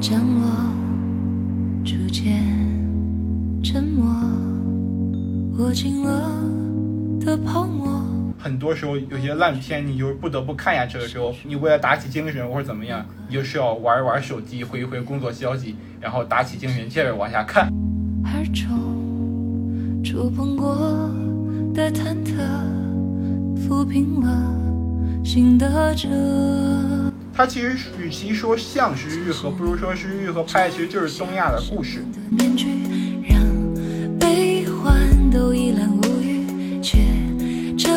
降落，逐渐沉默，握紧了的泡沫。很多时候有些烂片，你就是不得不看下去的时候，你为了打起精神或者怎么样，你就是要玩一玩手机，回一回工作消息，然后打起精神接着往下看。耳中触碰过的忐忑，抚平了心的褶。它其实与其说像是愈合，不如说是愈合拍的其实就是东亚的故事。的面具让悲欢都一览无余，却遮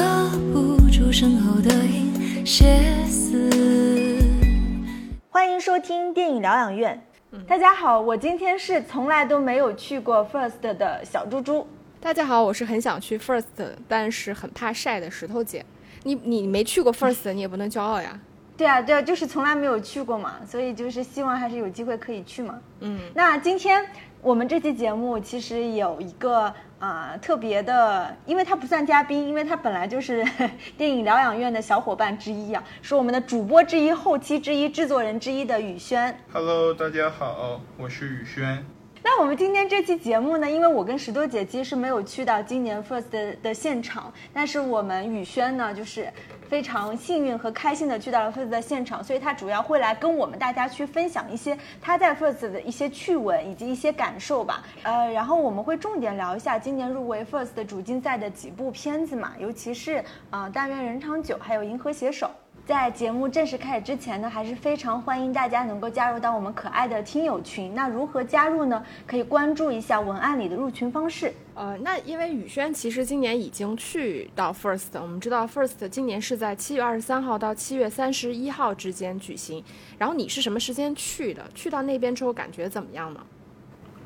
不住身后的阴歇思。欢迎收听电影疗养院。大家好，我今天是从来都没有去过 First 的小猪猪。大家好，我是很想去 First，但是很怕晒的石头姐。你你没去过 First，你也不能骄傲呀。对啊，对啊，就是从来没有去过嘛，所以就是希望还是有机会可以去嘛。嗯，那今天我们这期节目其实有一个啊、特别的，因为他不算嘉宾，因为他本来就是 电影疗养院的小伙伴之一啊，是我们的主播之一、后期之一、制作人之一的宇轩。Hello，大家好，我是宇轩。那我们今天这期节目呢，因为我跟石头姐其实没有去到今年 First 的现场，但是我们宇轩呢，就是非常幸运和开心的去到了 First 的现场，所以他主要会来跟我们大家去分享一些他在 First 的一些趣闻以及一些感受吧。呃，然后我们会重点聊一下今年入围 First 的主竞赛的几部片子嘛，尤其是啊、呃但愿人长久》还有《银河携手》。在节目正式开始之前呢，还是非常欢迎大家能够加入到我们可爱的听友群。那如何加入呢？可以关注一下文案里的入群方式。呃，那因为宇轩其实今年已经去到 First，我们知道 First 今年是在七月二十三号到七月三十一号之间举行。然后你是什么时间去的？去到那边之后感觉怎么样呢？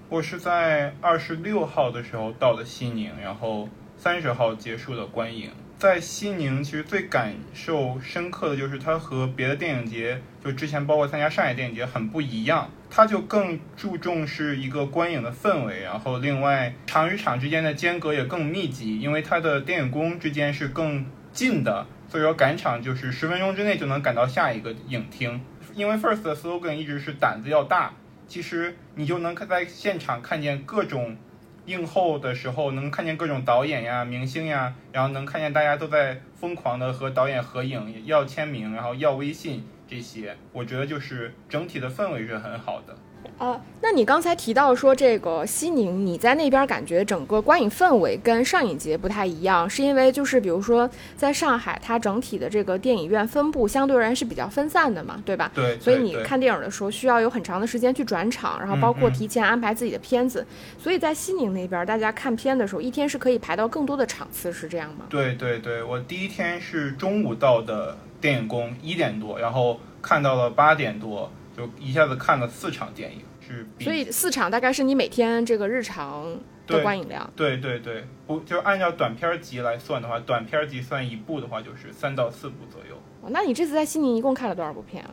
我是在二十六号的时候到的西宁，然后三十号结束的观影。在西宁，其实最感受深刻的就是它和别的电影节，就之前包括参加上海电影节很不一样。它就更注重是一个观影的氛围，然后另外场与场之间的间隔也更密集，因为它的电影宫之间是更近的，所以说赶场就是十分钟之内就能赶到下一个影厅。因为 First 的 slogan 一直是胆子要大，其实你就能在现场看见各种映后的时候，能看见各种导演呀、明星呀，然后能看见大家都在疯狂的和导演合影，要签名，然后要微信这些，我觉得就是整体的氛围是很好的。呃，那你刚才提到说这个西宁，你在那边感觉整个观影氛围跟上影节不太一样，是因为就是比如说在上海，它整体的这个电影院分布相对而言是比较分散的嘛，对吧？对，所以你看电影的时候需要有很长的时间去转场，然后包括提前安排自己的片子。所以在西宁那边，大家看片的时候，一天是可以排到更多的场次，是这样吗？对对对，我第一天是中午到的电影宫，一点多，然后看到了八点多，就一下子看了四场电影，是所以四场大概是你每天这个日常的对观影量。对对对，不就按照短片集来算的话，短片集算一部的话就是三到四部左右。哦那你这次在西宁一共看了多少部片啊？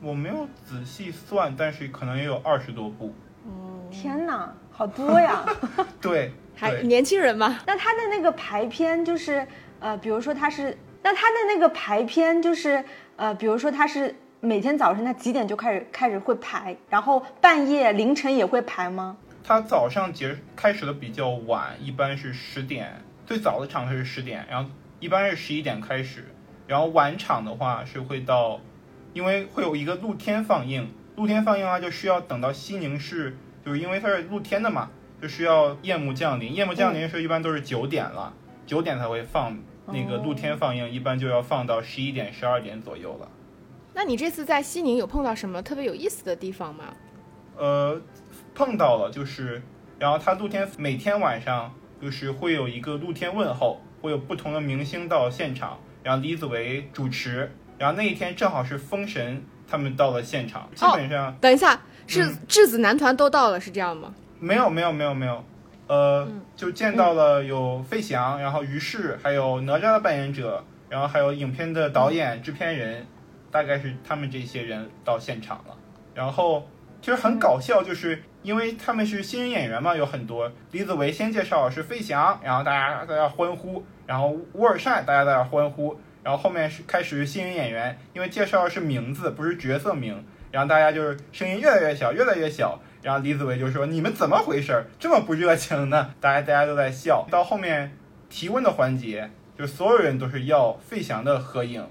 我没有仔细算，但是可能也有二十多部。嗯天哪，好多呀！对，对还年轻人嘛，那他的那个排片就是呃，比如说他是，那他的那个排片就是呃，比如说他是每天早晨他几点就开始开始会排，然后半夜凌晨也会排吗？他早上结开始的比较晚，一般是十点，最早的场是十点，然后一般是十一点开始，然后晚场的话是会到，因为会有一个露天放映，露天放映的话就需要等到西宁市，就是因为它是露天的嘛，就需要夜幕降临，夜幕降临的时候一般都是九点了，九点才会放那个露天放映，一般就要放到十一点、十二点左右了。那你这次在西宁有碰到什么特别有意思的地方吗？呃，碰到了，就是，然后他露天每天晚上就是会有一个露天问候，会有不同的明星到现场，然后李子维主持，然后那一天正好是封神他们到了现场，基本上、等一下，是嗯质子男团都到了，是这样吗？没有没有没有没有，呃，就见到了有费翔，然后于适，还有哪吒的扮演者，然后还有影片的导演、制片人，大概是他们这些人到现场了。然后其实很搞笑，就是因为他们是新人演员嘛，有很多。李子维先介绍是费翔，然后大家在那欢呼，然后乌尔善大家在那欢呼，然后后面是开始是新人演员，因为介绍的是名字，不是角色名，然后大家就是声音越来越小，越来越小。然后李子维就说：“你们怎么回事？这么不热情呢？”大家大家都在笑。到后面提问的环节，就所有人都是要费翔的合影，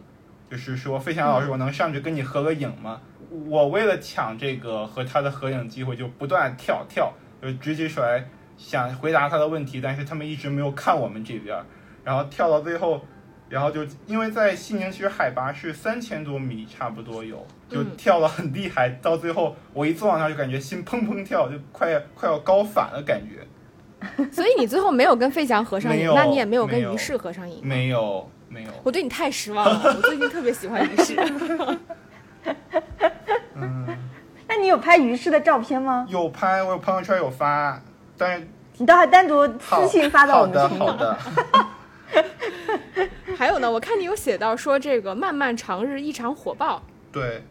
就是说费翔老师，我能上去跟你合个影吗？我为了抢这个和他的合影机会，就不断跳跳，就直起手来想回答他的问题，但是他们一直没有看我们这边，然后跳到最后。然后就因为在西宁，其实海拔是三千多米，差不多有，就跳得很厉害。到最后我一坐上那就感觉心砰砰跳，就快快要高反了感觉。所以你最后没有跟费翔合上影，那你也没有跟于适合上影。没有，没有。我对你太失望了，我最近特别喜欢于适。嗯，那你有拍于适的照片吗？有拍，我有朋友圈有发，但是你倒还单独私信发到我们群 好的。还有呢，我看你有写到说这个《漫漫长日》异常火爆。对，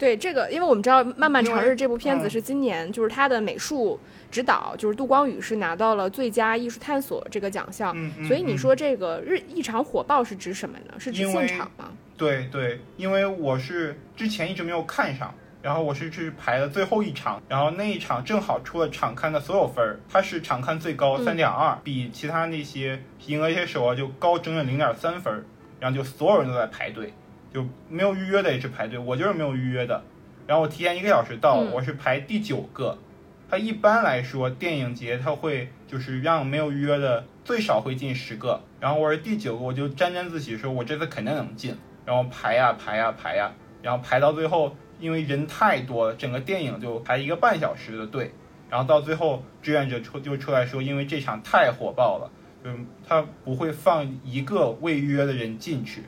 对这个，因为我们知道《漫漫长日》这部片子是今年，就是它的美术指导就是杜光宇是拿到了最佳艺术探索这个奖项。嗯嗯。所以你说这个日异常火爆是指什么呢？是指现场吗？对对，因为我是之前一直没有看上。然后我是去排了最后一场，然后那一场正好出了场刊的所有分儿，它是场刊最高三点二，比其他那些银河些手啊就高整整零点三分，然后就所有人都在排队，就没有预约的也是排队，我就是没有预约的，然后我提前一个小时到，我是排第九个，它一般来说电影节他会就是让没有预约的最少会进十个，然后我是第九个，我就沾沾自喜说我这次肯定能进，然后排呀排呀排呀，然后排到最后。因为人太多了，整个电影就排一个半小时的队，然后到最后志愿者出就出来说，因为这场太火爆了，就他不会放一个未预约的人进去，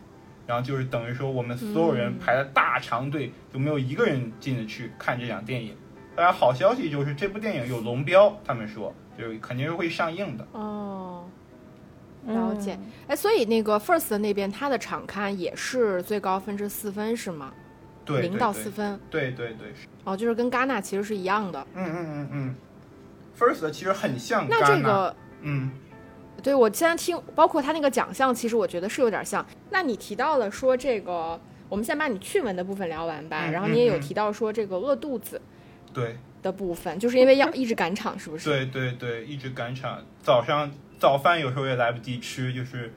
然后就是等于说我们所有人排了大长队，就没有一个人进得去看这场电影。当然好消息就是这部电影有龙标，他们说就肯定是会上映的。哦，了解。哎，所以那个 First 那边它的场刊也是最高分是四分是吗？对零到四分，对对对，哦，就是跟戛纳其实是一样的。嗯嗯嗯嗯，First 其实很像那这个，嗯，对我现在听，包括他那个奖项，其实我觉得是有点像。那你提到了说这个，我们先把你趣闻的部分聊完吧。然后你也有提到说这个饿肚子，对的部分，就是因为要一直赶场，是不是？对对对，一直赶场，早上早饭有时候也来不及吃，就是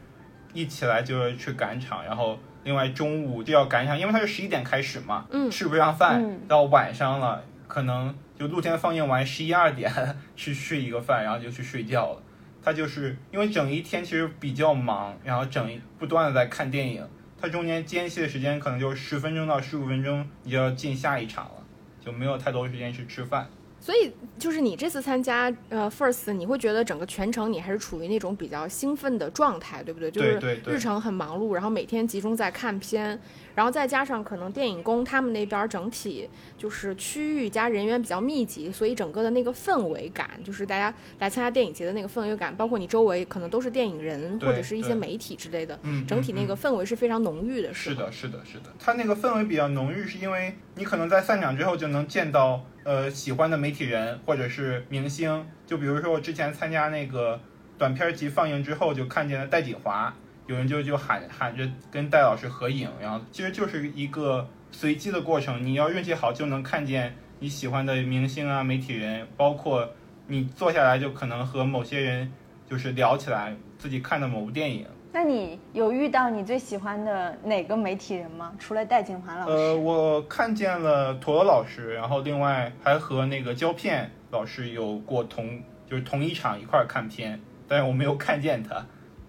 一起来就去赶场，然后。另外中午就要赶场，因为它是十一点开始嘛，吃不上饭，到晚上了，可能就露天放映完十一二点 去吃一个饭，然后就去睡觉了。他就是因为整一天其实比较忙，然后整不断的在看电影，他中间间隙的时间可能就十分钟到十五分钟，你就要进下一场了，就没有太多时间去吃饭。所以，就是你这次参加呃 First，你会觉得整个全程你还是处于那种比较兴奋的状态，对不对？就是日程很忙碌，然后每天集中在看片。然后再加上可能电影宫他们那边整体就是区域加人员比较密集，所以整个的那个氛围感，就是大家来参加电影节的那个氛围感，包括你周围可能都是电影人或者是一些媒体之类的，整体那个氛围是非常浓郁的。是的，是的，是的。它那个氛围比较浓郁，是因为你可能在散场之后就能见到呃喜欢的媒体人或者是明星，就比如说我之前参加那个短片集放映之后，就看见了戴锦华。有人就就喊喊着跟戴老师合影，然后其实就是一个随机的过程。你要运气好，就能看见你喜欢的明星啊、媒体人，包括你坐下来就可能和某些人就是聊起来自己看的某部电影。那你有遇到你最喜欢的哪个媒体人吗？除了戴景华老师？呃，我看见了陀螺老师，然后另外还和那个胶片老师有过同就是同一场一块看片，但是我没有看见他。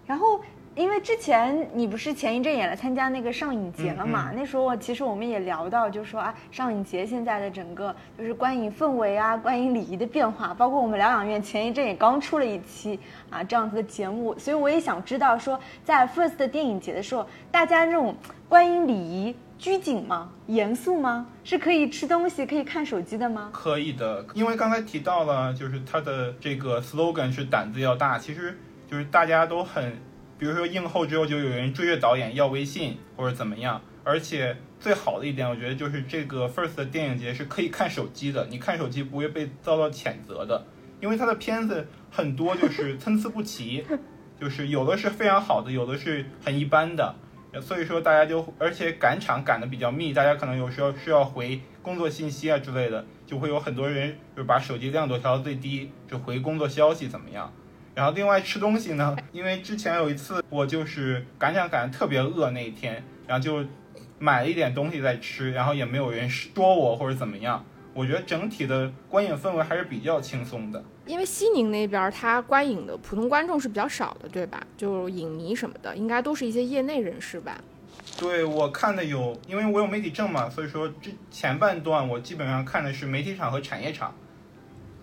然后。因为之前你不是前一阵也来参加那个上影节了嘛？那时候其实我们也聊到，就说啊，上影节现在的整个就是观影氛围啊、观影礼仪的变化，包括我们疗养院前一阵也刚出了一期啊这样子的节目，所以我也想知道说，在 First 的电影节的时候，大家这种观影礼仪拘谨吗？严肃吗？是可以吃东西、可以看手机的吗？可以的，因为刚才提到了，就是它的这个 slogan 是胆子要大，其实就是大家都很。比如说映后之后就有人追着导演要微信或者怎么样，而且最好的一点，我觉得就是这个 First 的电影节是可以看手机的，你看手机不会被遭到谴责的，因为他的片子很多就是参差不齐，就是有的是非常好的，有的是很一般的，所以说大家就而且赶场赶得比较密，大家可能有时候需要回工作信息啊之类的，就会有很多人就把手机亮度调到最低，就回工作消息怎么样。然后另外吃东西呢，因为之前有一次我就是赶场赶得特别饿那一天，然后就买了一点东西在吃，然后也没有人说我或者怎么样。我觉得整体的观影氛围还是比较轻松的。因为西宁那边它观影的普通观众是比较少的，对吧？就影迷什么的，应该都是一些业内人士吧。对我看的有，因为我有媒体证嘛，所以说这前半段我基本上看的是媒体场和产业场，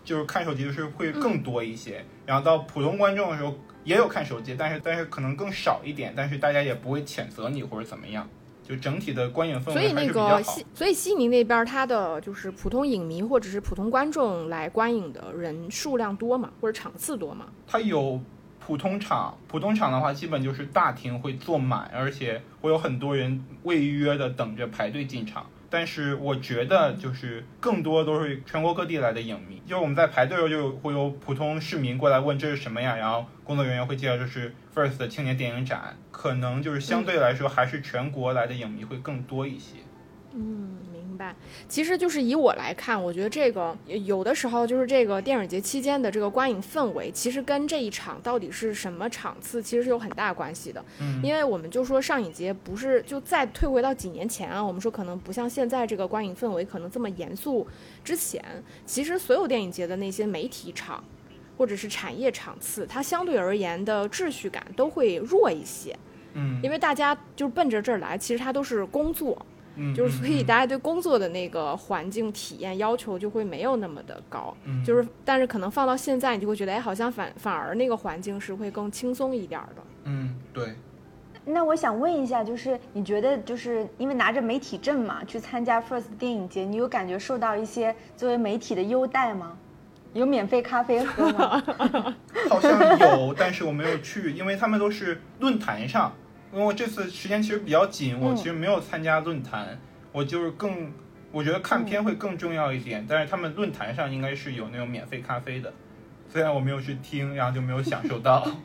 就是看手机的是会更多一些。然后到普通观众的时候也有看手机，但是但是可能更少一点，但是大家也不会谴责你或者怎么样。就整体的观影氛围所以那还是比较好。个西，所以悉尼那边它的就是普通影迷或者是普通观众来观影的人数量多嘛，或者场次多嘛？它有普通场，普通场的话，基本就是大厅会坐满，而且会有很多人未约的等着排队进场。但是我觉得就是更多都是全国各地来的影迷，就是我们在排队的时候就会有普通市民过来问这是什么呀，然后工作人员会介绍这是 First 的青年电影展，可能就是相对来说还是全国来的影迷会更多一些。嗯，明白。其实就是以我来看，我觉得这个有的时候就是这个电影节期间的这个观影氛围，其实跟这一场到底是什么场次，其实是有很大关系的。嗯，因为我们就说上影节不是就再退回到几年前啊，我们说可能不像现在这个观影氛围可能这么严肃。之前其实所有电影节的那些媒体场或者是产业场次，它相对而言的秩序感都会弱一些。嗯，因为大家就是奔着这儿来，其实它都是工作。嗯，就是所以嗯大家对工作的那个环境体验要求就会没有那么的高，嗯就是但是可能放到现在，你就会觉得哎，好像反反而那个环境是会更轻松一点儿的。嗯对。那我想问一下，就是你觉得，就是因为拿着媒体证嘛，去参加 First 电影节，你有感觉受到一些作为媒体的优待吗？有免费咖啡喝吗？好像有，但是我没有去，因为他们都是论坛上。因为我这次时间其实比较紧，我嗯其实没有参加论坛，我就是更，我觉得看片会更重要一点。但是他们论坛上应该是有那种免费咖啡的，虽然我没有去听，然后就没有享受到。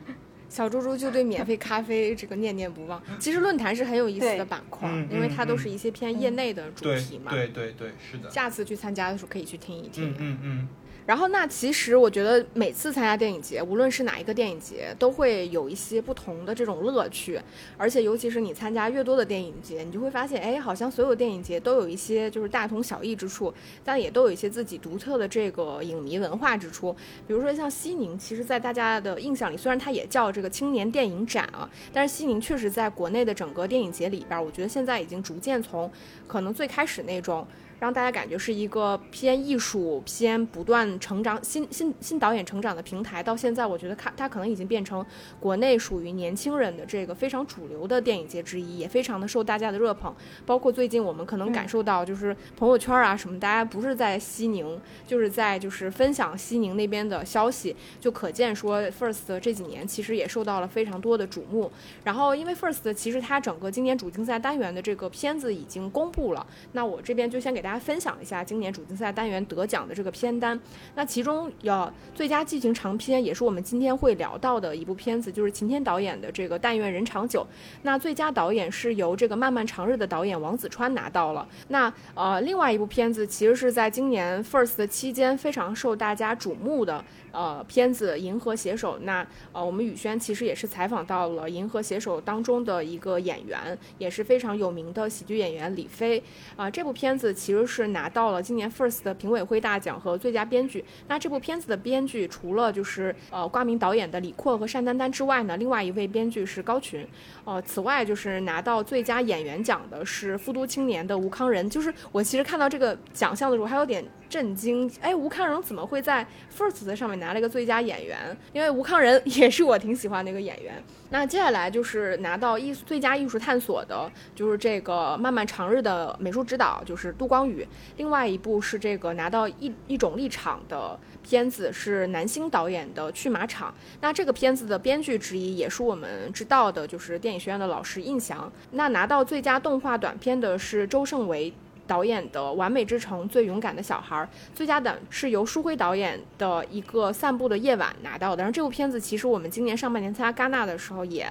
小猪猪就对免费咖啡这个念念不忘。其实论坛是很有意思的板块嗯，因为它都嗯是一些偏业内的主题嘛。对对对，是的。下次去参加的时候可以去听一听。嗯嗯嗯，然后，那其实我觉得每次参加电影节，无论是哪一个电影节，都会有一些不同的这种乐趣。而且，尤其是你参加越多的电影节，你就会发现，哎，好像所有电影节都有一些就是大同小异之处，但也都有一些自己独特的这个影迷文化之处。比如说像西宁，其实，在大家的印象里，虽然它也叫这个青年电影展啊，但是西宁确实在国内的整个电影节里边，我觉得现在已经逐渐从可能最开始那种。让大家感觉是一个偏艺术、偏不断成长、新新新导演成长的平台。到现在，我觉得看它可能已经变成国内属于年轻人的这个非常主流的电影节之一，也非常的受大家的热捧。包括最近我们可能感受到，就是朋友圈啊什么，大家不是在西宁，就是在就是分享西宁那边的消息，就可见说 First 这几年其实也受到了非常多的瞩目。然后因为 First 其实它整个今年主竞赛单元的这个片子已经公布了，那我这边就先给大家。大家分享一下今年主竞赛单元得奖的这个片单。那其中有最佳剧情长片，也是我们今天会聊到的一部片子，就是秦天导演的这个《但愿人长久》。那最佳导演是由这个《漫漫长日》的导演王子川拿到了。那呃，另外一部片子其实是在今年 First 期间非常受大家瞩目的呃片子《银河携手》。那呃，我们宇轩其实也是采访到了《银河携手》当中的一个演员，也是非常有名的喜剧演员李飞啊、这部片子其实。是拿到了今年 First 的评委会大奖和最佳编剧。那这部片子的编剧除了就是呃挂名导演的李阔和单丹丹之外呢，另外一位编剧是高群。呃，此外就是拿到最佳演员奖的是《复都青年》的吴康仁。就是我其实看到这个奖项的时候还有点震惊，哎，吴康仁怎么会在 First 上面拿了一个最佳演员？因为吴康仁 也是我挺喜欢的一个演员。那接下来就是拿到艺术最佳艺术探索的，就是这个《漫漫长日》的美术指导，就是杜光宇。另外一部是这个拿到一一种立场的片子，是南星导演的《去马场》。那这个片子的编剧之一也是我们知道的，就是电影学院的老师印翔。那拿到最佳动画短片的是周胜维。导演的《完美之城：最勇敢的小孩》，最佳的是由舒辉导演的一个《散步的夜晚》拿到的。然后这部片子其实我们今年上半年参加戛纳的时候，也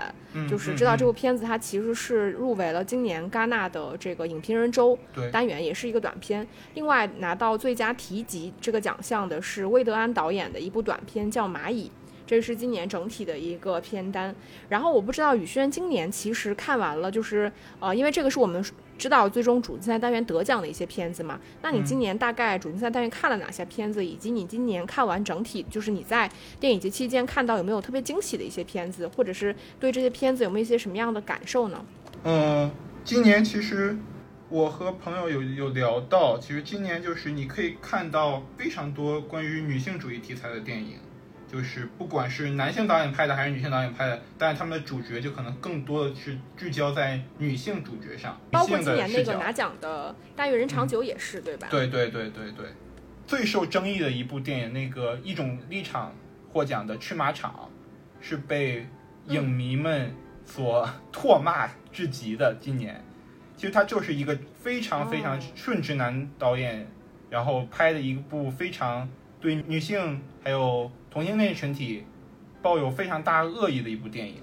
就是知道这部片子它其实是入围了今年戛纳的这个影评人周单元，也是一个短片。另外拿到最佳提及这个奖项的是魏德安导演的一部短片叫《蚂蚁》。这是今年整体的一个片单，然后我不知道宇轩今年其实看完了，就是呃，因为这个是我们知道最终主竞赛单元得奖的一些片子嘛。那你今年大概主竞赛单元看了哪些片子，以及你今年看完整体，就是你在电影节期间看到有没有特别惊喜的一些片子，或者是对这些片子有没有一些什么样的感受呢？嗯，今年其实我和朋友有有聊到，其实今年就是你可以看到非常多关于女性主义题材的电影。就是不管是男性导演拍的还是女性导演拍的，但是他们的主角就可能更多的是聚焦在女性主角上。包括今年那个拿奖的《大约人长久》也是，对吧？对对对对对。最受争议的一部电影，那个《一种立场》获奖的《去马场》，是被影迷们所 唾骂至极的。今年，其实它就是一个非常非常顺直男导演，然后拍的一部非常对女性还有。同性恋群体抱有非常大恶意的一部电影。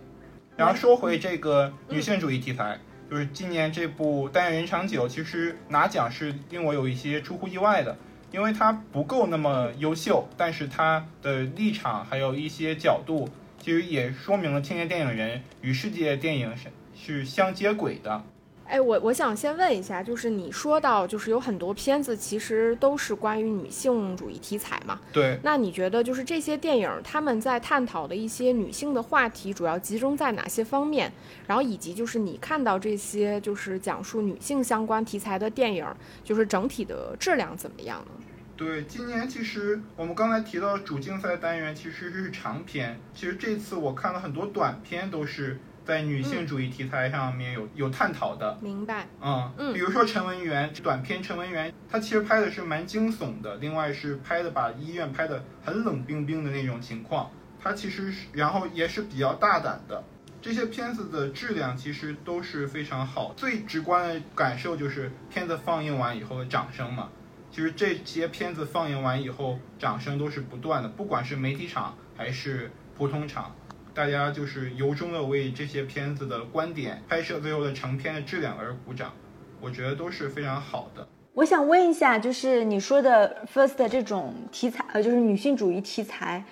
然后说回这个女性主义题材，就是今年这部《但愿人长久》，其实拿奖是令我有一些出乎意外的，因为它不够那么优秀，但是它的立场还有一些角度，其实也说明了青年电影人与世界电影是是相接轨的。哎，我我想先问一下，就是你说到，就是有很多片子其实都是关于女性主义题材嘛？对。那你觉得，就是这些电影他们在探讨的一些女性的话题，主要集中在哪些方面？然后以及就是你看到这些就是讲述女性相关题材的电影，就是整体的质量怎么样呢？对，今年其实我们刚才提到主竞赛单元其实是长片，其实这次我看了很多短片，都是。在女性主义题材上面有有探讨的，明白？嗯嗯，比如说陈文媛短片，陈文媛她其实拍的是蛮惊悚的，另外是拍的把医院拍的很冷冰冰的那种情况，她其实是然后也是比较大胆的，这些片子的质量其实都是非常好，最直观的感受就是片子放映完以后的掌声嘛，其实这些片子放映完以后掌声都是不断的，不管是媒体场还是普通场。大家就是由衷的为这些片子的观点、拍摄最后的成片的质量而鼓掌，我觉得都是非常好的。我想问一下，就是你说的 first 这种题材，呃，就是女性主义题材，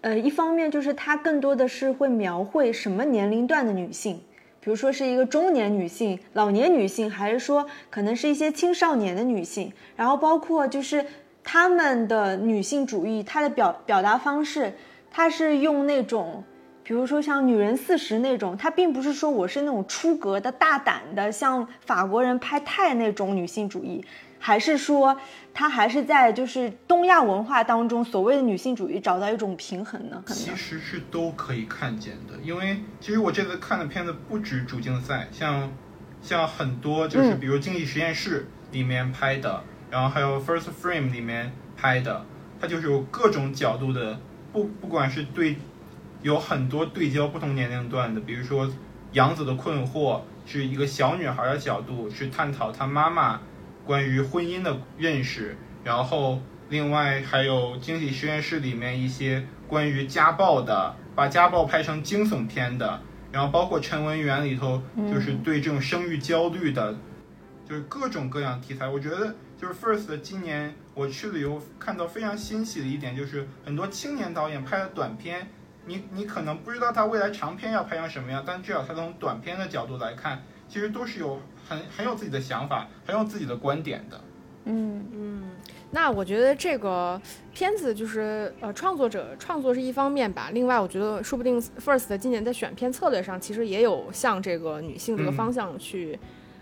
呃，一方面就是它更多的是会描绘什么年龄段的女性，比如说是一个中年女性、老年女性，还是说可能是一些青少年的女性，然后包括就是他们的女性主义，它的表表达方式，它是用那种。比如说像《女人四十》那种，她并不是说我是那种出格的大胆的，像法国人拍泰那种女性主义，还是说她还是在就是东亚文化当中所谓的女性主义找到一种平衡呢？其实是都可以看见的，因为其实我这次看的片子不止主竞赛，像像很多就是比如《经济实验室》里面拍的，然后还有《First Frame》里面拍的，它就是有各种角度的，不不管是对。有很多对焦不同年龄段的，比如说杨子的困惑是一个小女孩的角度，去探讨她妈妈关于婚姻的认识。然后另外还有惊喜实验室里面一些关于家暴的，把家暴拍成惊悚片的。然后包括陈文媛里头就是对这种生育焦虑的，就是各种各样题材。我觉得就是 First 今年我去了以后看到非常欣喜的一点，就是很多青年导演拍的短片。你你可能不知道他未来长片要拍成什么样，但至少他从短片的角度来看，其实都是有很很有自己的想法，很有自己的观点的。嗯。嗯，那我觉得这个片子就是呃创作者创作是一方面吧，另外我觉得说不定 First 今年在选片策略上其实也有向这个女性这个方向去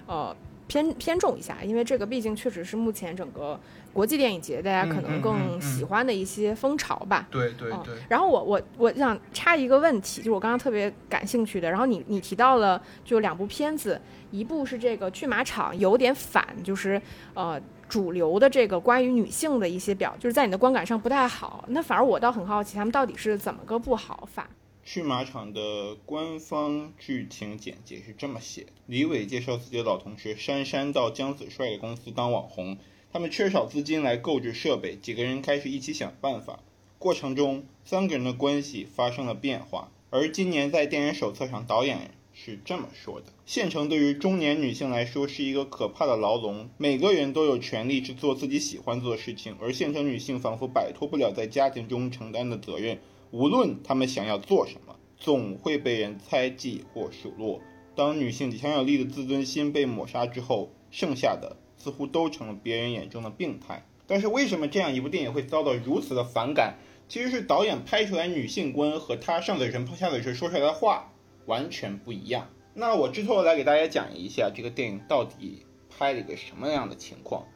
呃偏偏重一下，因为这个毕竟确实是目前整个。国际电影节，大家可能更喜欢的一些风潮吧。对对对。然后我我我想插一个问题，就是我刚刚特别感兴趣的。然后你你提到了就两部片子，一部是这个《去马场》，有点反，就是呃主流的这个关于女性的一些表，就是在你的观感上不太好。那反而我倒很好奇，他们到底是怎么个不好法？去马场的官方剧情简介是这么写：李伟介绍自己的老同学珊珊到姜子帅的公司当网红，他们缺少资金来购置设备，几个人开始一起想办法。过程中，三个人的关系发生了变化。而今年在电影手册上，导演是这么说的：县城对于中年女性来说是一个可怕的牢笼，每个人都有权利去做自己喜欢做的事情，而县城女性仿佛摆脱不了在家庭中承担的责任。无论他们想要做什么，总会被人猜忌或数落。当女性强有力的自尊心被抹杀之后，剩下的似乎都成了别人眼中的病态。但是为什么这样一部电影会遭到如此的反感？其实是导演拍出来女性观和他上嘴唇碰下嘴唇说出来的话完全不一样。那我之后来给大家讲一下这个电影到底拍了一个什么样的情况。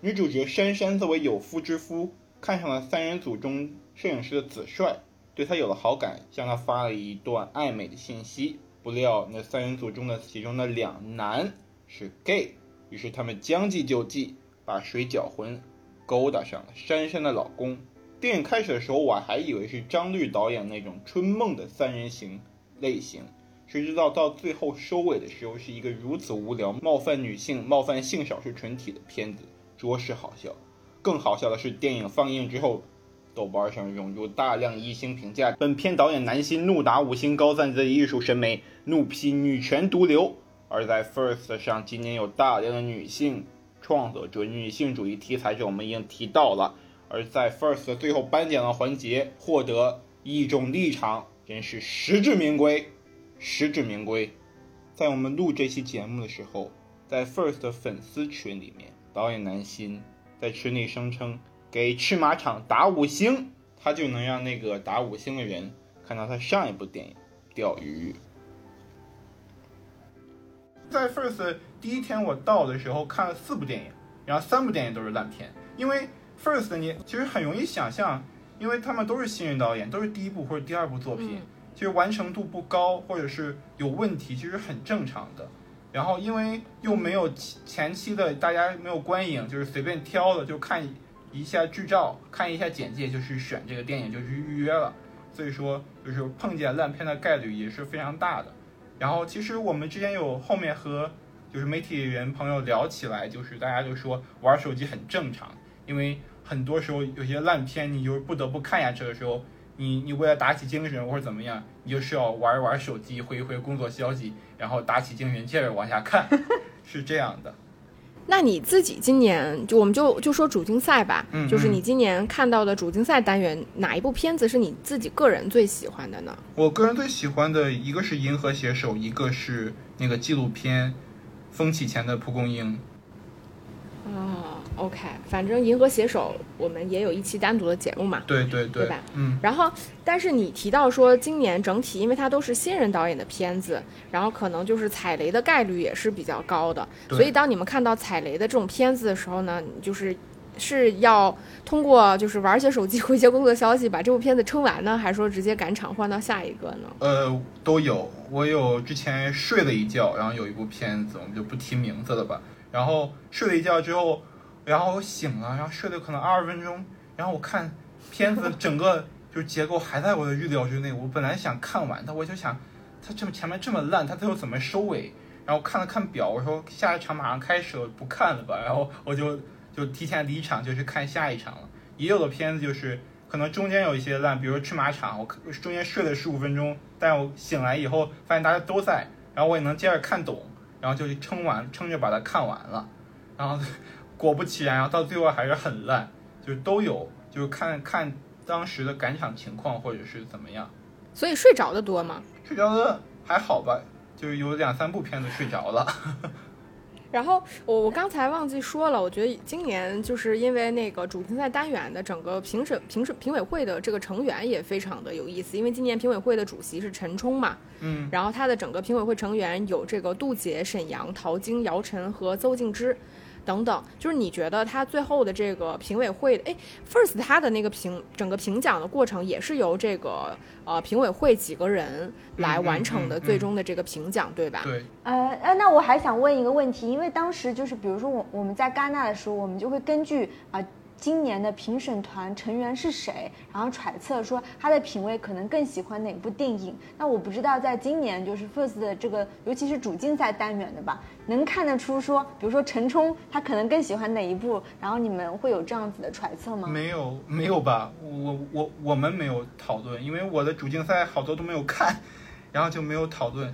女主角珊珊作为有夫之夫，看上了三人组中摄影师的子帅。对他有了好感，向他发了一段暧昧的信息。不料那三人组中的其中的两男是 gay，于是他们将计就计，把水搅浑，勾搭上了珊珊的老公。电影开始的时候，我还以为是张律导演那种春梦的三人行类型，谁知道到最后收尾的时候，是一个如此无聊、冒犯女性、冒犯性少数群体的片子，着实好笑。更好笑的是，电影放映之后。豆瓣上涌入大量一星评价，本片导演男星怒打五星，高赞自己艺术审美，怒批女权毒瘤。而在 First 上，今年有大量的女性创作者，女性主义题材这我们已经提到了。而在 First 最后颁奖的环节，获得一种立场，真是实至名归，实至名归。在我们录这期节目的时候，在 First 的粉丝群里面，导演男星在群里声称。给赤马场打五星，他就能让那个打五星的人看到他上一部电影《钓鱼》。在 First 第一天我到的时候看了四部电影，然后三部电影都是烂片。因为 First 你其实很容易想象，因为他们都是新人导演，都是第一部或者第二部作品，其实完成度不高或者是有问题，其实很正常的。然后因为又没有前期的大家没有观影，就是随便挑的就看。一下剧照，看一下简介，就去选这个电影，就去预约了。所以说，就是碰见烂片的概率也是非常大的。然后，其实我们之前有后面和就是媒体人朋友聊起来，就是大家就说玩手机很正常，因为很多时候有些烂片，你就是不得不看下去的时候，你你为了打起精神或者怎么样，你就是要玩一玩手机，回一回工作消息，然后打起精神接着往下看，是这样的。那你自己今年就我们就就说主竞赛吧，嗯，就是你今年看到的主竞赛单元哪一部片子是你自己个人最喜欢的呢？我个人最喜欢的一个是《银河携手》，一个是那个纪录片《风起前的蒲公英》。哦。OK，反正《银河携手》我们也有一期单独的节目嘛，对对对，对吧？嗯。然后，但是你提到说今年整体，因为它都是新人导演的片子，然后可能就是踩雷的概率也是比较高的。所以当你们看到踩雷的这种片子的时候呢，就是是要通过就是玩些手机、回些工作消息把这部片子撑完呢，还是说直接赶场换到下一个呢？呃，都有。我有之前睡了一觉，然后有一部片子，我们就不提名字了吧。然后睡了一觉之后。然后我醒了，然后睡了可能二十分钟，然后我看片子整个 就结构还在我的预料之内。我本来想看完的，我就想，它这么前面这么烂，它最后怎么收尾？然后看了看表，我说下一场马上开始了，不看了吧。然后我就就提前离场，就去看下一场了。也有的片子就是可能中间有一些烂，比如说赤马场，我中间睡了十五分钟，但我醒来以后发现大家都在，然后我也能接着看懂，然后就撑完撑着把它看完了，然后。果不其然，然后到最后还是很烂，就是都有，就是看看当时的赶场情况或者是怎么样。所以睡着的多吗？睡着的还好吧，就是有两三部片子睡着了。然后我我刚才忘记说了，我觉得今年就是因为那个主竞赛单元的整个评审评审评委会的这个成员也非常的有意思，因为今年评委会的主席是陈冲嘛，嗯，然后他的整个评委会成员有这个杜姐、沈阳、陶晶、姚晨和邹静之。等等，就是你觉得他最后的这个评委会，哎，First 他的那个评整个评奖的过程也是由这个呃评委会几个人来完成的最终的这个评奖，对吧？对。呃呃，那我还想问一个问题，因为当时就是比如说我我们在戛纳的时候，我们就会根据啊。今年的评审团成员是谁，然后揣测说他的品味可能更喜欢哪部电影。那我不知道，在今年就是 First 的这个，尤其是主竞赛单元的吧，能看得出说，比如说陈冲他可能更喜欢哪一部，然后你们会有这样子的揣测吗？没有，没有吧？我我我们没有讨论，因为我的主竞赛好多都没有看，然后就没有讨论。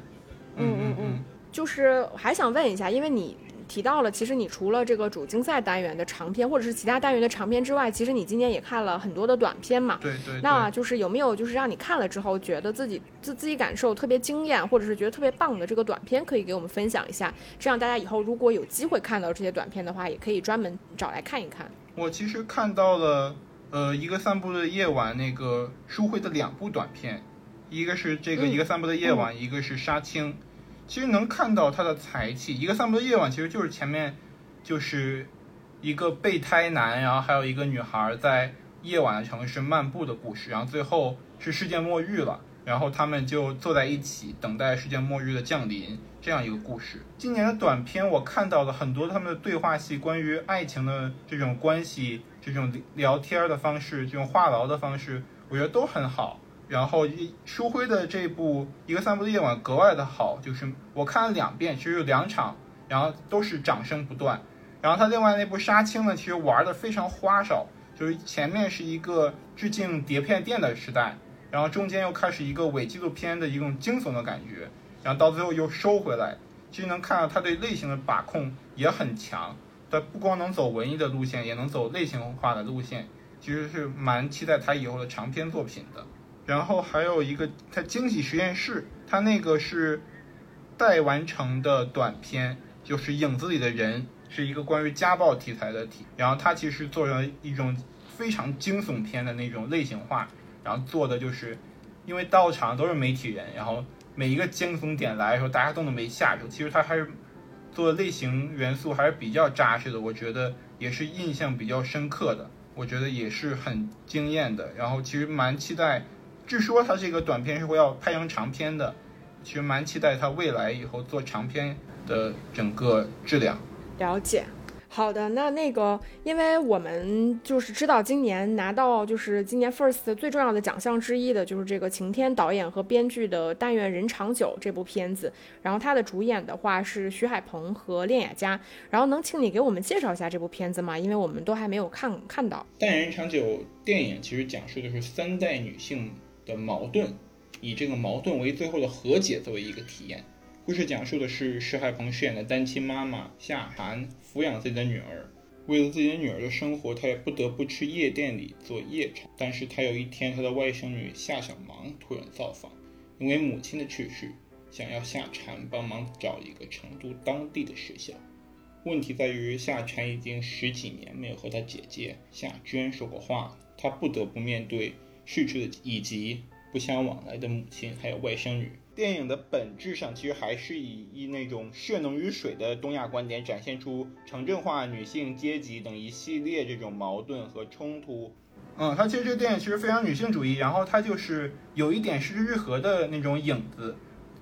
嗯嗯嗯，就是还想问一下，因为你。提到了，其实你除了这个主竞赛单元的长篇，或者是其他单元的长篇之外，其实你今年也看了很多的短片嘛？对对。那就是有没有就是让你看了之后觉得自己自自己感受特别惊艳，或者是觉得特别棒的这个短片，可以给我们分享一下？这样大家以后如果有机会看到这些短片的话，也可以专门找来看一看。我其实看到了，呃，一个散步的夜晚那个书会的两部短片，一个是这个一个散步的夜晚，一个是杀青。其实能看到他的才气。一个散步的夜晚，其实就是前面，就是一个备胎男，然后还有一个女孩在夜晚的城市漫步的故事。然后最后是世界末日了，然后他们就坐在一起等待世界末日的降临，这样一个故事。今年的短片我看到了很多他们的对话戏，关于爱情的这种关系，这种聊天的方式，这种话痨的方式，我觉得都很好。然后书辉的这部《一个散步的夜晚》格外的好，就是我看了两遍，其实有两场，然后都是掌声不断。然后他另外那部《杀青》呢，其实玩的非常花哨，就是前面是一个致敬碟片店的时代，然后中间又开始一个伪纪录片的一种惊悚的感觉，然后到最后又收回来。其实能看到他对类型的把控也很强，他不光能走文艺的路线，也能走类型化的路线，其实是蛮期待他以后的长篇作品的。然后还有一个，他惊喜实验室，他那个是待完成的短片，就是影子里的人，是一个关于家暴题材的题。然后他其实做成一种非常惊悚片的那种类型化，然后做的就是，因为到场都是媒体人，然后每一个惊悚点来的时候，大家都能被吓住。其实他还是做的类型元素还是比较扎实的，我觉得也是印象比较深刻的，我觉得也是很惊艳的。然后其实蛮期待。据说他这个短片是会要拍成长片的，其实蛮期待他未来以后做长片的整个质量。了解，好的，那那个，因为我们就是知道今年拿到就是今年 First 最重要的奖项之一的就是这个晴天导演和编剧的《但愿人长久》这部片子，然后他的主演的话是徐海鹏和练雅佳，然后能请你给我们介绍一下这部片子吗？因为我们都还没有看看到。《但愿人长久》电影其实讲述的是三代女性。的矛盾，以这个矛盾为最后的和解作为一个体验。故事讲述的是石海鹏饰演的单亲妈妈夏涵抚养自己的女儿，为了自己的女儿的生活，她也不得不去夜店里做夜场。但是她有一天，她的外甥女夏小芒突然造访，因为母亲的去世，想要夏蝉帮忙找一个成都当地的学校。问题在于夏蝉已经十几年没有和她姐姐夏娟说过话，她不得不面对。逝去的以及不相往来的母亲，还有外甥女。电影的本质上其实还是以以那种血浓于水的东亚观点，展现出城镇化、女性阶级等一系列这种矛盾和冲突。嗯，它其实这个电影其实非常女性主义，然后它就是有一点失之愈合的那种影子。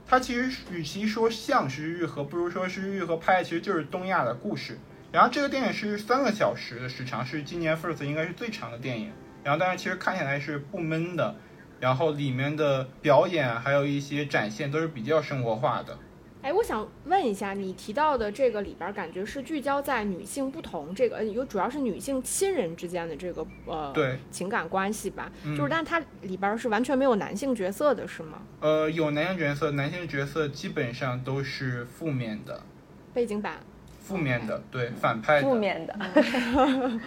它其实与其说像失之愈合，不如说失之愈合拍的其实就是东亚的故事。然后这个电影是三个小时的时长，是今年 First 应该是最长的电影。然后，但是其实看起来是不闷的，然后里面的表演还有一些展现都是比较生活化的。哎，我想问一下，你提到的这个里边，感觉是聚焦在女性不同这个，有主要是女性亲人之间的这个呃对情感关系吧？就是，但它里边是完全没有男性角色的，是吗？呃，有男性角色，男性角色基本上都是负面的，背景板，负面的，对，反派，负面的。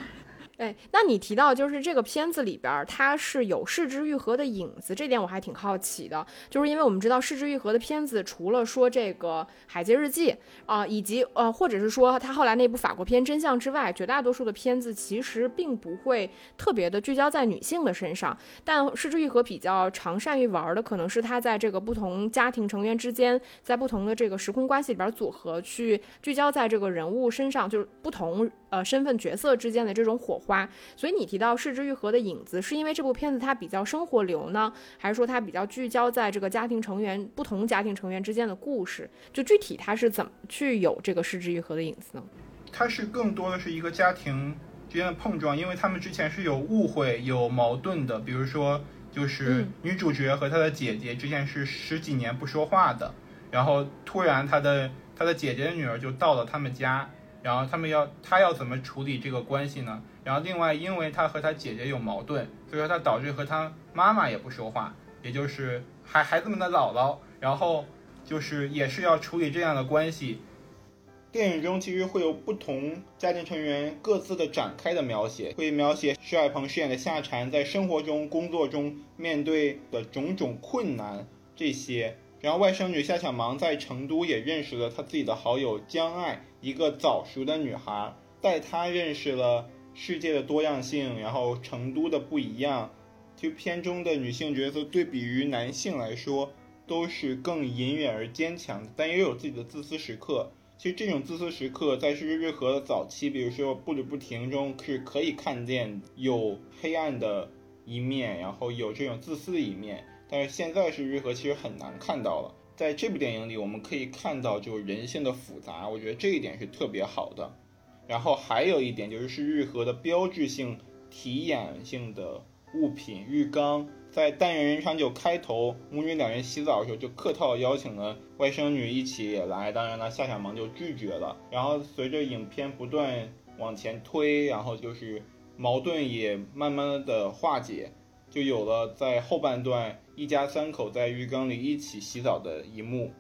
哎，那你提到就是这个片子里边，它是有失之愈合的影子，这点我还挺好奇的。就是因为我们知道失之愈合的片子，除了说这个《海街日记》啊，以及呃，或者是说他后来那部法国片《真相》之外，绝大多数的片子其实并不会特别的聚焦在女性的身上。但失之愈合比较常善于玩的，可能是他在这个不同家庭成员之间，在不同的这个时空关系里边组合，去聚焦在这个人物身上，就是不同呃身份角色之间的这种火花。所以你提到失之愈合的影子，是因为这部片子它比较生活流呢，还是说它比较聚焦在这个家庭成员不同家庭成员之间的故事？就具体它是怎么去有这个失之愈合的影子呢？它是更多的是一个家庭之间的碰撞，因为他们之前是有误会、有矛盾的。比如说，就是嗯女主角和她的姐姐之前是十几年不说话的，然后突然她的她的姐姐的女儿就到了他们家，然后他们要他要怎么处理这个关系呢？然后另外，因为他和他姐姐有矛盾，所以说他导致和他妈妈也不说话，也就是孩孩子们的姥姥，然后就是也是要处理这样的关系。电影中其实会有不同家庭成员各自的展开的描写，会描写施海鹏饰演的夏蝉在生活中、工作中面对的种种困难这些。然后外甥女夏小芒在成都也认识了她自己的好友江爱，一个早熟的女孩，带她认识了世界的多样性，然后成都的不一样。其实片中的女性角色对比于男性来说，都是更隐忍而坚强，但也有自己的自私时刻。其实这种自私时刻，在《是日日和》的早期，比如说《步履不停》中是可以看见有黑暗的一面，然后有这种自私的一面。但是现在《是日和》其实很难看到了。在这部电影里，我们可以看到就是人性的复杂，我觉得这一点是特别好的。然后还有一点就是《是日和》的标志性体验性的物品浴缸，在《但愿人长久》开头，母女两人洗澡的时候就客套邀请了外甥女一起也来，当然了，夏小萌就拒绝了。然后随着影片不断往前推，然后就是矛盾也慢慢的化解，就有了在后半段一家三口在浴缸里一起洗澡的一幕，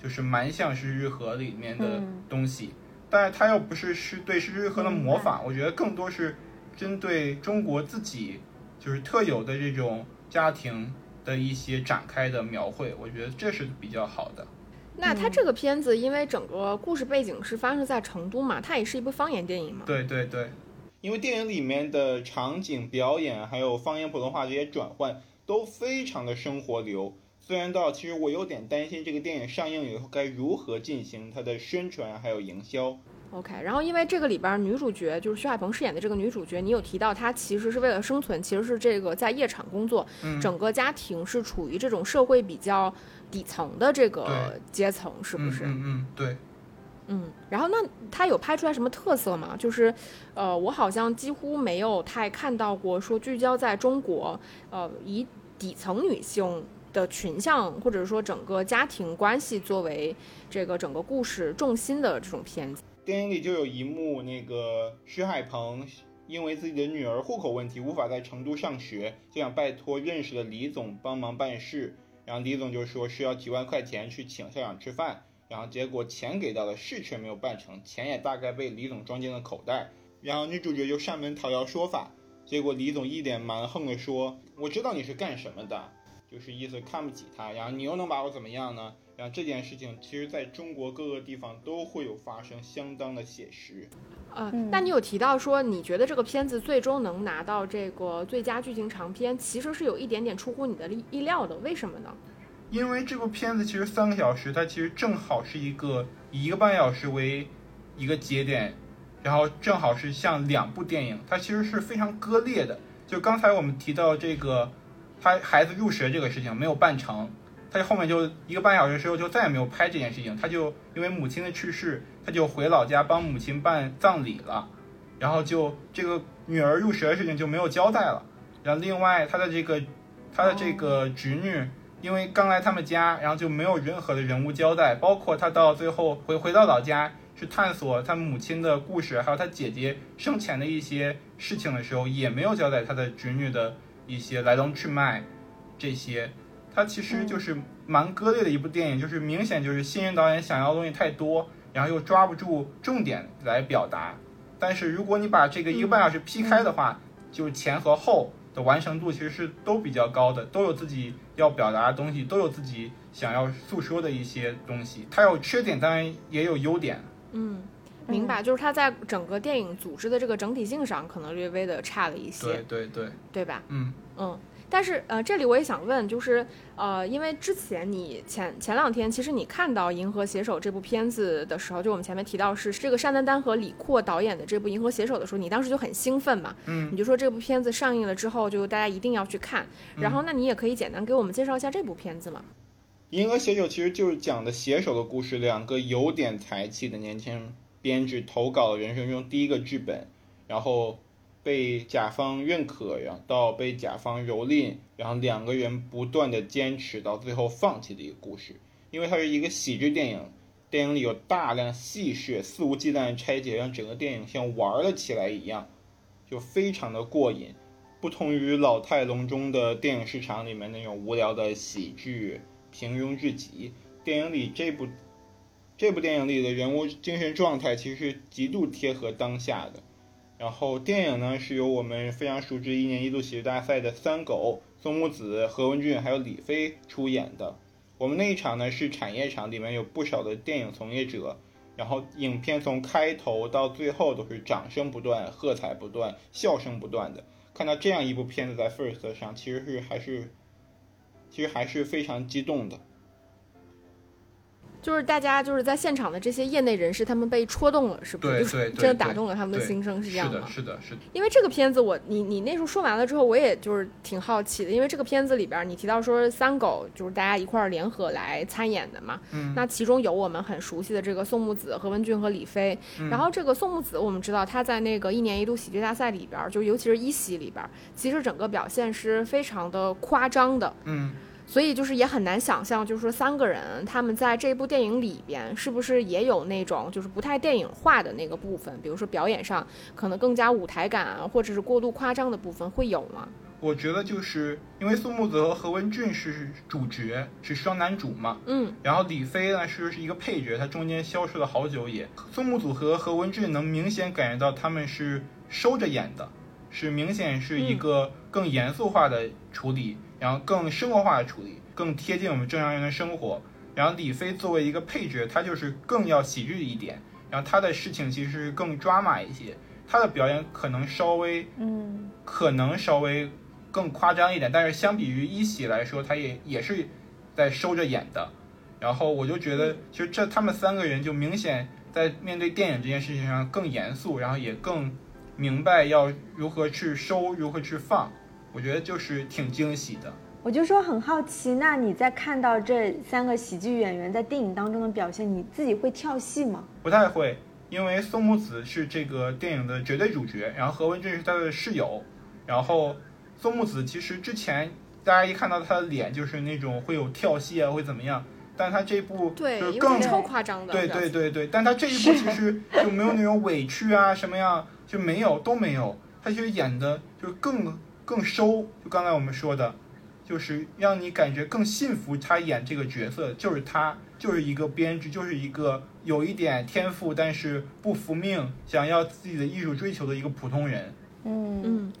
就是蛮像是日和里面的嗯东西。但是它又不是是对是日和的模仿，我觉得更多是针对中国自己就是特有的这种家庭的一些展开的描绘，我觉得这是比较好的。那它这个片子，因为整个故事背景是发生在成都嘛，它也是一部方言电影嘛。对对对，因为电影里面的场景、表演，还有方言普通话这些转换都非常的生活流。虽然到其实我有点担心这个电影上映以后该如何进行它的宣传还有营销。OK，然后因为这个里边女主角就是徐海鹏饰演的这个女主角，你有提到她其实是为了生存，其实是这个在夜场工作，嗯整个家庭是处于这种社会比较底层的这个阶层，是不是？嗯嗯嗯，对。嗯，然后那他有拍出来什么特色吗？就是，呃，我好像几乎没有太看到过说聚焦在中国，呃，以底层女性的群像或者说整个家庭关系作为这个整个故事重心的这种片子。电影里就有一幕，那个徐海鹏因为自己的女儿户口问题无法在成都上学，就想拜托认识的李总帮忙办事。然后李总就说需要几万块钱去请校长吃饭，然后结果钱给到了，事却没有办成，钱也大概被李总装进了口袋。然后女主角就上门讨要说法，结果李总一脸蛮横的说：“我知道你是干什么的，就是意思看不起他，然后你又能把我怎么样呢？”然后这件事情，其实在中国各个地方都会有发生，相当的写实。呃，嗯那你有提到说你觉得这个片子最终能拿到这个最佳剧情长片，其实是有一点点出乎你的意意料的，为什么呢？因为这部片子其实三个小时，它其实正好是一个以一个半小时为一个节点，然后正好是像两部电影，它其实是非常割裂的。就刚才我们提到这个，他孩子入学这个事情没有办成，他就后面就一个半小时之后就再也没有拍这件事情，他就因为母亲的去世，他就回老家帮母亲办葬礼了，然后就这个女儿入学的事情就没有交代了。然后另外他的这个他的这个侄女。因为刚来他们家，然后就没有任何的人物交代，包括他到最后回回到老家去探索他母亲的故事，还有他姐姐生前的一些事情的时候，也没有交代他的侄女的一些来龙去脉，这些，他其实就是蛮割裂的一部电影，就是明显就是新人导演想要的东西太多，然后又抓不住重点来表达。但是如果你把这个一个半小时劈开的话，就是前和后。的完成度其实是都比较高的，都有自己要表达的东西，都有自己想要诉说的一些东西。它有缺点，当然也有优点。嗯，明白，就是它在整个电影组织的这个整体性上，可能略微的差了一些，对对对，对吧？嗯嗯。但是呃，这里我也想问，就是呃，因为之前你前前两天，其实你看到《银河携手》这部片子的时候，就我们前面提到是这个单丹丹和李阔导演的这部《银河携手》的时候，你当时就很兴奋嘛，嗯，你就说这部片子上映了之后，就大家一定要去看。然后，那你也可以简单给我们介绍一下这部片子嘛？《银河携手》其实就是讲的携手的故事，两个有点才气的年轻编剧投稿了人生中第一个剧本，然后被甲方认可，然后到被甲方蹂躏，然后两个人不断的坚持到最后放弃的一个故事。因为它是一个喜剧电影，电影里有大量戏谑、肆无忌惮的拆解，让整个电影像玩了起来一样，就非常的过瘾。不同于老态龙钟的电影市场里面那种无聊的喜剧，平庸至极。电影里这部这部电影里的人物精神状态其实是极度贴合当下的。然后电影呢是由我们非常熟知一年一度喜剧大赛的三狗宋木子、何文俊还有李飞出演的。我们那一场呢是产业场，里面有不少的电影从业者。然后影片从开头到最后都是掌声不断、喝彩不断、笑声不断的。看到这样一部片子在 First 上，其实是还是，其实还是非常激动的。就是大家就是在现场的这些业内人士，他们被戳动了，是不是？对对，真的打动了他们的心声，是这样吗？是的，是的，是的。因为这个片子，我你你那时候说完了之后，我也就是挺好奇的，因为这个片子里边你提到说三狗就是大家一块儿联合来参演的嘛，嗯，那其中有我们很熟悉的这个宋木子、何文俊和李飞，然后这个宋木子我们知道他在那个一年一度喜剧大赛里边，就尤其是一喜里边，其实整个表现是非常的夸张的，嗯。所以就是也很难想象，就是说三个人他们在这部电影里边是不是也有那种就是不太电影化的那个部分，比如说表演上可能更加舞台感啊，或者是过度夸张的部分会有吗？我觉得就是因为宋木子和何文俊是主角，是双男主嘛，嗯，然后李飞呢是是一个配角，他中间消失了好久也。宋木子和何文俊能明显感觉到他们是收着演的，是明显是一个更严肃化的处理。然后更生活化的处理，更贴近我们正常人的生活。然后李飞作为一个配角，他就是更要喜剧一点。然后他的事情其实更抓马一些，他的表演可能稍微，嗯，可能稍微更夸张一点。但是相比于一喜来说，他也也是在收着演的。然后我就觉得，其实这他们三个人就明显在面对电影这件事情上更严肃，然后也更明白要如何去收，如何去放。我觉得就是挺惊喜的。我就说很好奇，那你在看到这三个喜剧演员在电影当中的表现，你自己会跳戏吗？不太会，因为宋木子是这个电影的绝对主角，然后何文俊是他的室友。然后宋木子其实之前大家一看到他的脸，就是那种会有跳戏啊，会怎么样？但他这部对，就更超夸张的。对对对对，但他这一部其实就没有那种委屈啊什么呀，就没有都没有。他其实演的就更。更收，就刚才我们说的，就是让你感觉更信服他演这个角色，就是他就是一个编剧，就是一个有一点天赋，但是不服命，想要自己的艺术追求的一个普通人。嗯嗯。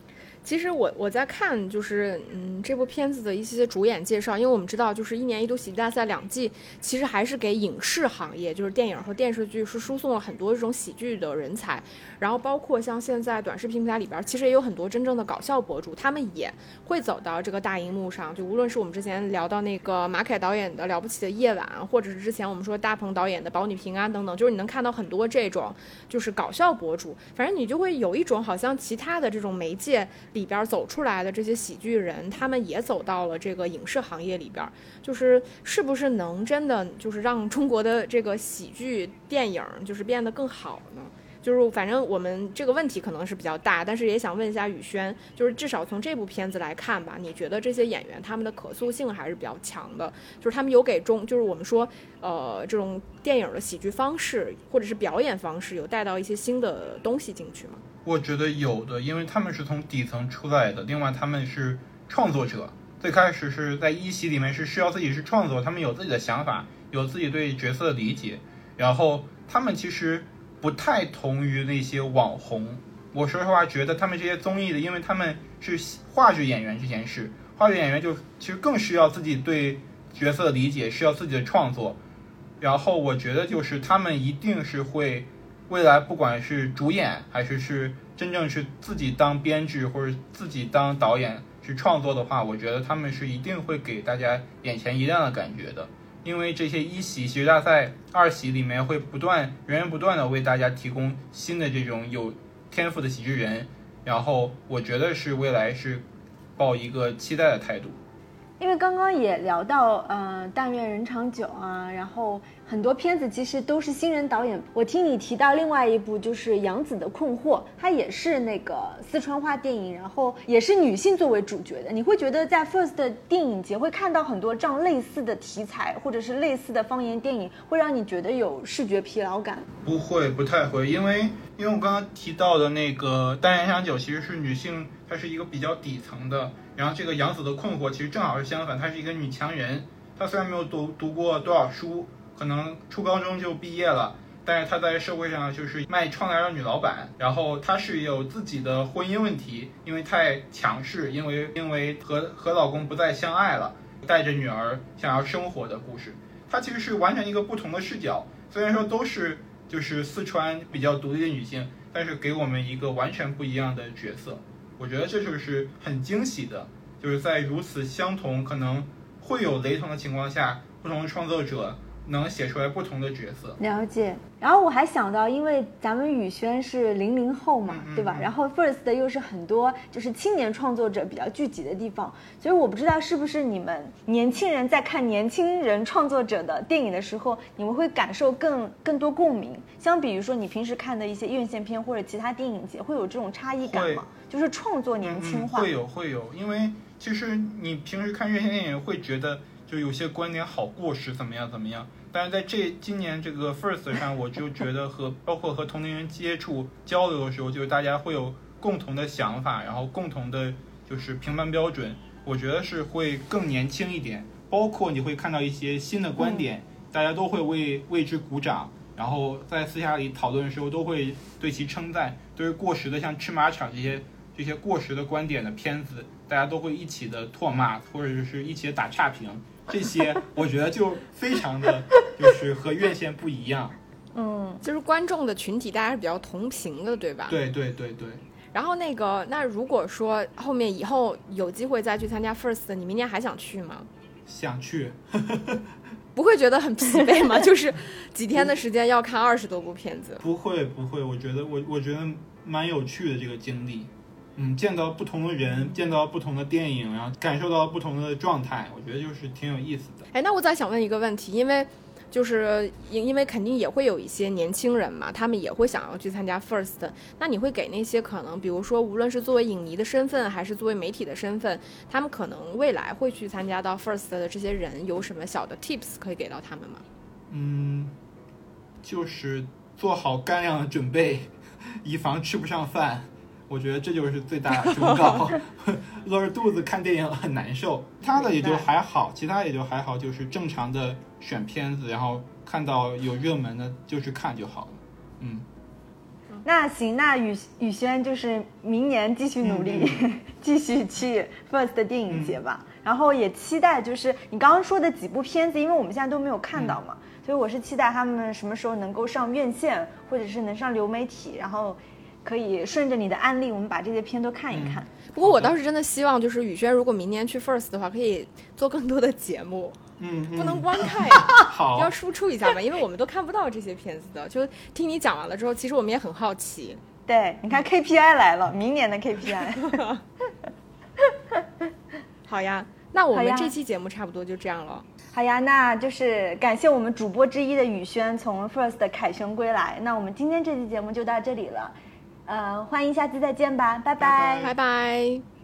其实我我在看就是嗯这部片子的一些主演介绍，因为我们知道就是一年一度喜剧大赛两季，其实还是给影视行业，就是电影和电视剧是输送了很多这种喜剧的人才，然后包括像现在短视频平台里边，其实也有很多真正的搞笑博主，他们也会走到这个大荧幕上，就无论是我们之前聊到那个马凯导演的了不起的夜晚，或者是之前我们说大鹏导演的保你平安等等，就是你能看到很多这种就是搞笑博主，反正你就会有一种好像其他的这种媒介。里边走出来的这些喜剧人，他们也走到了这个影视行业里边，就是是不是能真的就是让中国的这个喜剧电影就是变得更好呢？就是反正我们这个问题可能是比较大，但是也想问一下宇轩，就是至少从这部片子来看吧，你觉得这些演员他们的可塑性还是比较强的？就是他们有给中，就是我们说，呃，这种电影的喜剧方式或者是表演方式，有带到一些新的东西进去吗？我觉得有的，因为他们是从底层出来的，另外他们是创作者，最开始是在一席里面是需要自己是创作，他们有自己的想法，有自己对角色的理解，然后他们其实不太同于那些网红。我说实话，觉得他们这些综艺的，因为他们是话剧演员，这件事话剧演员，就其实更需要自己对角色的理解，需要自己的创作。然后我觉得就是他们一定是会。未来不管是主演还是是真正是自己当编剧或者自己当导演去创作的话，我觉得他们是一定会给大家眼前一亮的感觉的。因为这些一喜喜剧大赛、二喜里面会不断源源不断的为大家提供新的这种有天赋的喜剧人，然后我觉得是未来是抱一个期待的态度。因为刚刚也聊到，呃，但愿人长久啊，然后很多片子其实都是新人导演。我听你提到另外一部就是杨紫的困惑，它也是那个四川话电影，然后也是女性作为主角的。你会觉得在 First 的电影节会看到很多这样类似的题材，或者是类似的方言电影，会让你觉得有视觉疲劳感？不会，不太会，因为因为我刚刚提到的那个但愿人长久其实是女性，它是一个比较底层的。然后这个杨子的困惑其实正好是相反，她是一个女强人。她虽然没有读读过多少书，可能初高中就毕业了，但是她在社会上就是卖窗帘的女老板。然后她是有自己的婚姻问题，因为太强势，因为因为和和老公不再相爱了，带着女儿想要生活的故事。她其实是完全一个不同的视角，虽然说都是就是四川比较独立的女性，但是给我们一个完全不一样的角色。我觉得这就是很惊喜的，就是在如此相同、可能会有雷同的情况下，不同的创作者。能写出来不同的角色，了解。然后我还想到，因为咱们宇轩是零零后嘛，对吧？然后 First 又是很多就是青年创作者比较聚集的地方，所以我不知道是不是你们年轻人在看年轻人创作者的电影的时候，你们会感受更更多共鸣。相比于说你平时看的一些院线片或者其他电影节，会有这种差异感吗？就是创作年轻化，会有会有，因为其实你平时看院线电影会觉得。就有些观点好过时，怎么样怎么样？但是在这今年这个 first 上，我就觉得和包括和同龄人接触交流的时候，就是大家会有共同的想法，然后共同的就是评判标准，我觉得是会更年轻一点。包括你会看到一些新的观点，大家都会为为之鼓掌，然后在私下里讨论的时候都会对其称赞。对于过时的像吃马场这些这些过时的观点的片子，大家都会一起的唾骂，或者是一起打差评。这些我觉得就非常的，就是和院线不一样。嗯，就是观众的群体大家是比较同频的，对吧？对对对对。然后那个，那如果说后面以后有机会再去参加 First，你明年还想去吗？想去。不会觉得很疲惫吗？就是几天的时间要看二十多部片子。不会不会，我觉得我我觉得蛮有趣的这个经历。嗯，见到不同的人，见到不同的电影，然后感受到不同的状态，我觉得就是挺有意思的。哎，那我再想问一个问题，因为就是因因为肯定也会有一些年轻人嘛，他们也会想要去参加 First。那你会给那些可能，比如说无论是作为影迷的身份，还是作为媒体的身份，他们可能未来会去参加到 First 的这些人，有什么小的 Tips 可以给到他们吗？嗯，就是做好干粮的准备，以防吃不上饭。我觉得这就是最大的 忠告，饿着肚子看电影很难受。他的也就还好，其他也就还好，就是正常的选片子，然后看到有热门的就去看就好了。嗯，那行，那宇宇轩就是明年继续努力，继续去 First 的电影节吧。然后也期待就是你刚刚说的几部片子，因为我们现在都没有看到嘛，所以我是期待他们什么时候能够上院线，或者是能上流媒体，然后。可以顺着你的案例，我们把这些片都看一看。不过我倒是真的希望，就是宇轩如果明年去 First 的话，可以做更多的节目。嗯，不能光看呀，好，要输出一下嘛，因为我们都看不到这些片子的。就听你讲完了之后，其实我们也很好奇。对，你看 KPI 来了，明年的 KPI。好呀，那我们这期节目差不多就这样了。好呀，那就是感谢我们主播之一的宇轩从 First 凯旋归来。那我们今天这期节目就到这里了。呃，欢迎下次再见吧，拜拜，拜拜。